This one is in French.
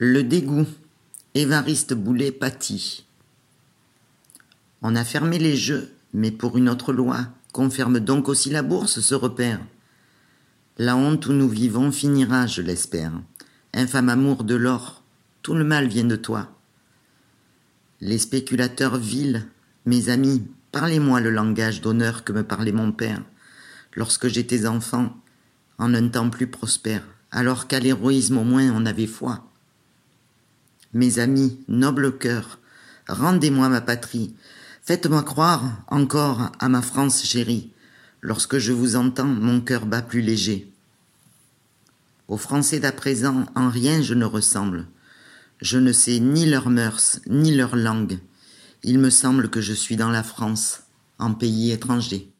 Le dégoût. Évariste Boulet pâtit. On a fermé les jeux, mais pour une autre loi. Confirme donc aussi la bourse ce repère. La honte où nous vivons finira, je l'espère. Infâme amour de l'or, tout le mal vient de toi. Les spéculateurs vils, mes amis, parlez-moi le langage d'honneur que me parlait mon père, lorsque j'étais enfant, en un temps plus prospère, alors qu'à l'héroïsme au moins on avait foi. Mes amis, nobles cœurs, rendez-moi ma patrie, faites-moi croire encore à ma France chérie. Lorsque je vous entends, mon cœur bat plus léger. Aux Français d'à présent, en rien je ne ressemble. Je ne sais ni leurs mœurs, ni leur langue. Il me semble que je suis dans la France, en pays étranger.